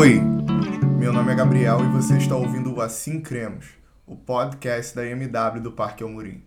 Oi, meu nome é Gabriel e você está ouvindo o Assim Cremos, o podcast da MW do Parque Almorim.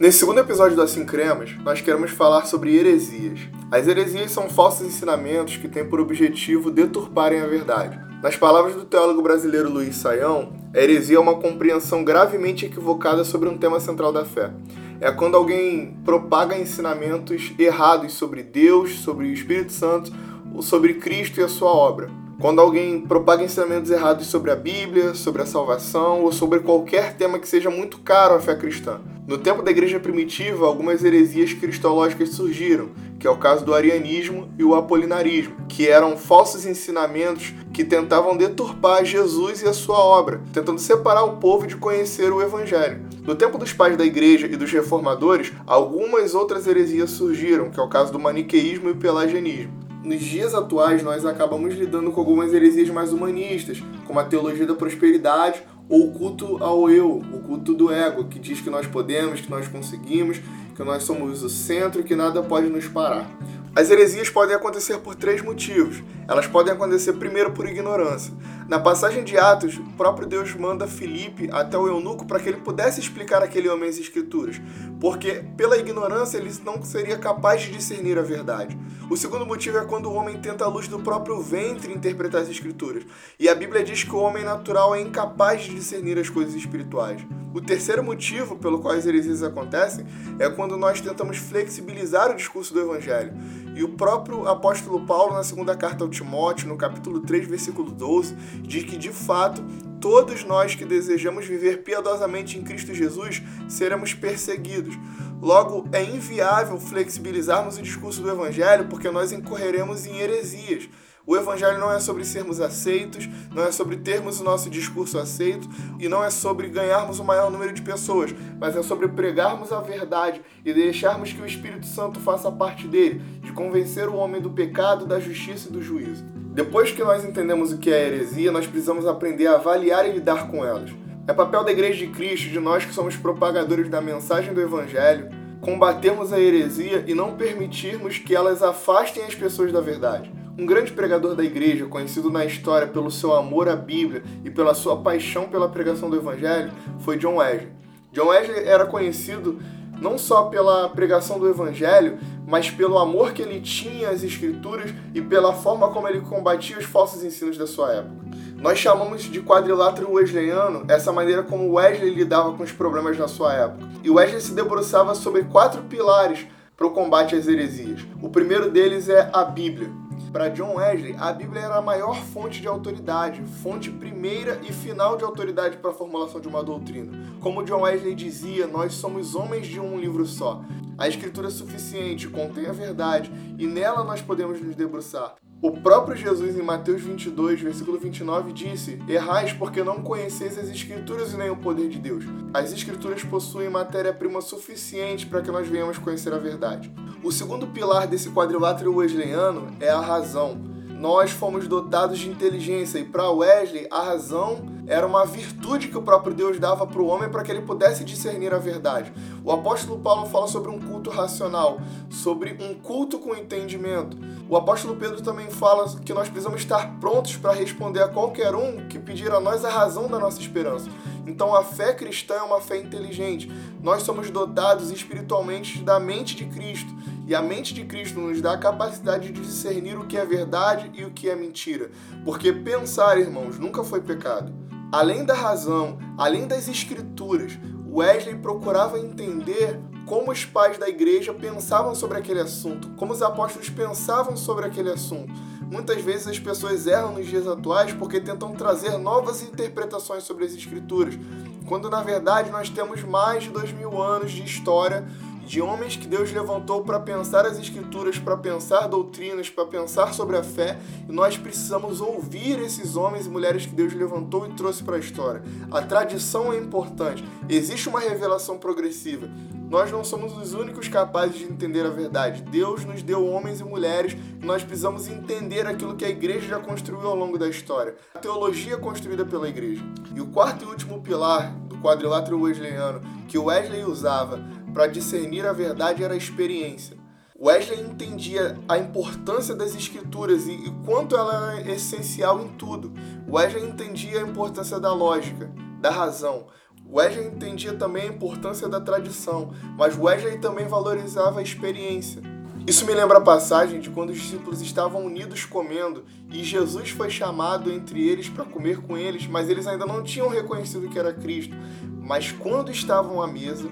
Nesse segundo episódio do Assim Cremos, nós queremos falar sobre heresias. As heresias são falsos ensinamentos que têm por objetivo deturparem a verdade. Nas palavras do teólogo brasileiro Luiz Saião, a heresia é uma compreensão gravemente equivocada sobre um tema central da fé. É quando alguém propaga ensinamentos errados sobre Deus, sobre o Espírito Santo, sobre Cristo e a sua obra. Quando alguém propaga ensinamentos errados sobre a Bíblia, sobre a salvação ou sobre qualquer tema que seja muito caro à fé cristã. No tempo da igreja primitiva, algumas heresias cristológicas surgiram, que é o caso do arianismo e o apolinarismo, que eram falsos ensinamentos que tentavam deturpar Jesus e a sua obra, tentando separar o povo de conhecer o evangelho. No tempo dos pais da igreja e dos reformadores, algumas outras heresias surgiram, que é o caso do maniqueísmo e o pelagianismo nos dias atuais nós acabamos lidando com algumas heresias mais humanistas, como a teologia da prosperidade ou o culto ao eu, o culto do ego, que diz que nós podemos, que nós conseguimos, que nós somos o centro que nada pode nos parar. As heresias podem acontecer por três motivos. Elas podem acontecer primeiro por ignorância. Na passagem de Atos, o próprio Deus manda Filipe até o eunuco para que ele pudesse explicar aquele homem as escrituras, porque pela ignorância ele não seria capaz de discernir a verdade. O segundo motivo é quando o homem tenta a luz do próprio ventre interpretar as escrituras. E a Bíblia diz que o homem natural é incapaz de discernir as coisas espirituais. O terceiro motivo pelo qual as heresias acontecem é quando nós tentamos flexibilizar o discurso do evangelho. E o próprio apóstolo Paulo, na segunda carta ao Timóteo, no capítulo 3, versículo 12, diz que de fato todos nós que desejamos viver piedosamente em Cristo Jesus seremos perseguidos. Logo, é inviável flexibilizarmos o discurso do Evangelho porque nós incorreremos em heresias. O Evangelho não é sobre sermos aceitos, não é sobre termos o nosso discurso aceito e não é sobre ganharmos o maior número de pessoas, mas é sobre pregarmos a verdade e deixarmos que o Espírito Santo faça parte dele, de convencer o homem do pecado, da justiça e do juízo. Depois que nós entendemos o que é heresia, nós precisamos aprender a avaliar e lidar com elas. É papel da Igreja de Cristo, de nós que somos propagadores da mensagem do Evangelho, combatermos a heresia e não permitirmos que elas afastem as pessoas da verdade. Um grande pregador da igreja, conhecido na história pelo seu amor à Bíblia e pela sua paixão pela pregação do Evangelho, foi John Wesley. John Wesley era conhecido não só pela pregação do Evangelho, mas pelo amor que ele tinha às Escrituras e pela forma como ele combatia os falsos ensinos da sua época. Nós chamamos de quadrilátero wesleyano essa maneira como Wesley lidava com os problemas na sua época. E Wesley se debruçava sobre quatro pilares para o combate às heresias. O primeiro deles é a Bíblia. Para John Wesley, a Bíblia era a maior fonte de autoridade, fonte primeira e final de autoridade para a formulação de uma doutrina. Como John Wesley dizia, nós somos homens de um livro só. A Escritura é suficiente, contém a verdade e nela nós podemos nos debruçar. O próprio Jesus, em Mateus 22, versículo 29, disse: Errais porque não conheceis as Escrituras e nem o poder de Deus. As Escrituras possuem matéria-prima suficiente para que nós venhamos conhecer a verdade. O segundo pilar desse quadrilátero wesleyano é a razão nós fomos dotados de inteligência e para Wesley a razão era uma virtude que o próprio Deus dava para o homem para que ele pudesse discernir a verdade. O apóstolo Paulo fala sobre um culto racional, sobre um culto com entendimento. O apóstolo Pedro também fala que nós precisamos estar prontos para responder a qualquer um que pedir a nós a razão da nossa esperança. Então a fé cristã é uma fé inteligente. Nós somos dotados espiritualmente da mente de Cristo. E a mente de Cristo nos dá a capacidade de discernir o que é verdade e o que é mentira. Porque pensar, irmãos, nunca foi pecado. Além da razão, além das escrituras, Wesley procurava entender como os pais da igreja pensavam sobre aquele assunto, como os apóstolos pensavam sobre aquele assunto. Muitas vezes as pessoas erram nos dias atuais porque tentam trazer novas interpretações sobre as escrituras, quando na verdade nós temos mais de dois mil anos de história de homens que Deus levantou para pensar as Escrituras, para pensar doutrinas, para pensar sobre a fé, e nós precisamos ouvir esses homens e mulheres que Deus levantou e trouxe para a história. A tradição é importante, existe uma revelação progressiva. Nós não somos os únicos capazes de entender a verdade. Deus nos deu homens e mulheres e nós precisamos entender aquilo que a igreja já construiu ao longo da história. A teologia construída pela igreja. E o quarto e último pilar do quadrilátero wesleyano que Wesley usava para discernir a verdade era a experiência. Wesley entendia a importância das escrituras e, e quanto ela é essencial em tudo. Wesley entendia a importância da lógica, da razão. Wesley entendia também a importância da tradição, mas Wesley também valorizava a experiência. Isso me lembra a passagem de quando os discípulos estavam unidos comendo e Jesus foi chamado entre eles para comer com eles, mas eles ainda não tinham reconhecido que era Cristo. Mas quando estavam à mesa,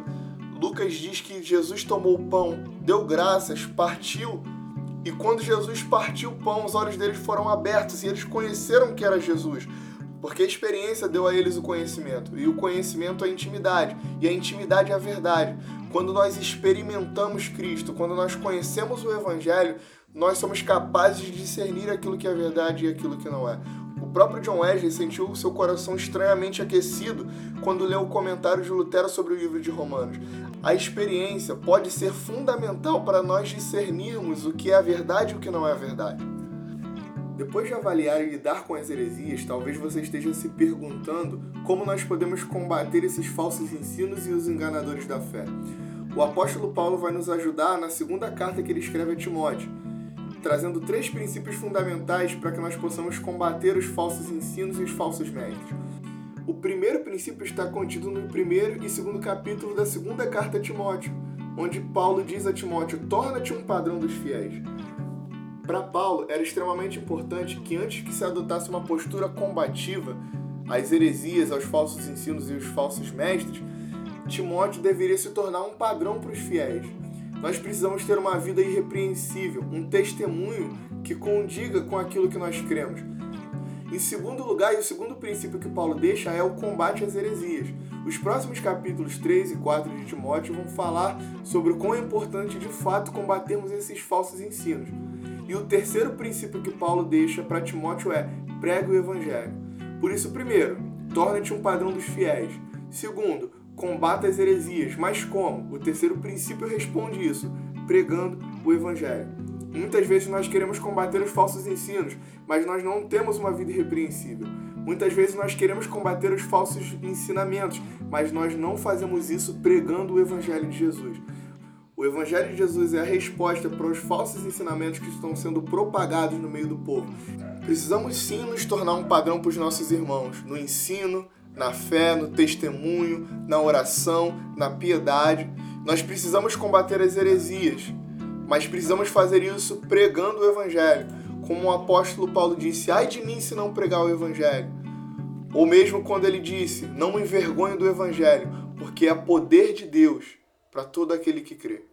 Lucas diz que Jesus tomou o pão, deu graças, partiu, e quando Jesus partiu o pão, os olhos deles foram abertos e eles conheceram que era Jesus. Porque a experiência deu a eles o conhecimento, e o conhecimento é a intimidade, e a intimidade é a verdade. Quando nós experimentamos Cristo, quando nós conhecemos o Evangelho, nós somos capazes de discernir aquilo que é verdade e aquilo que não é. Próprio John Wesley sentiu seu coração estranhamente aquecido quando leu o comentário de Lutero sobre o livro de Romanos. A experiência pode ser fundamental para nós discernirmos o que é a verdade e o que não é a verdade. Depois de avaliar e lidar com as heresias, talvez você esteja se perguntando como nós podemos combater esses falsos ensinos e os enganadores da fé. O apóstolo Paulo vai nos ajudar na segunda carta que ele escreve a Timóteo, trazendo três princípios fundamentais para que nós possamos combater os falsos ensinos e os falsos mestres. O primeiro princípio está contido no primeiro e segundo capítulo da segunda carta a Timóteo, onde Paulo diz a Timóteo: torna-te um padrão dos fiéis. Para Paulo, era extremamente importante que antes que se adotasse uma postura combativa às heresias, aos falsos ensinos e aos falsos mestres, Timóteo deveria se tornar um padrão para os fiéis. Nós precisamos ter uma vida irrepreensível, um testemunho que condiga com aquilo que nós cremos. Em segundo lugar, e o segundo princípio que Paulo deixa é o combate às heresias. Os próximos capítulos 3 e 4 de Timóteo vão falar sobre o quão é importante de fato combatermos esses falsos ensinos. E o terceiro princípio que Paulo deixa para Timóteo é pregue o evangelho. Por isso, primeiro, torna-te um padrão dos fiéis. Segundo, combata as heresias. Mas como? O terceiro princípio responde isso, pregando o evangelho. Muitas vezes nós queremos combater os falsos ensinos, mas nós não temos uma vida irrepreensível. Muitas vezes nós queremos combater os falsos ensinamentos, mas nós não fazemos isso pregando o evangelho de Jesus. O Evangelho de Jesus é a resposta para os falsos ensinamentos que estão sendo propagados no meio do povo. Precisamos sim nos tornar um padrão para os nossos irmãos, no ensino, na fé, no testemunho, na oração, na piedade. Nós precisamos combater as heresias, mas precisamos fazer isso pregando o Evangelho. Como o apóstolo Paulo disse: ai de mim se não pregar o Evangelho. Ou mesmo quando ele disse: não me envergonhe do Evangelho, porque é poder de Deus para todo aquele que crê.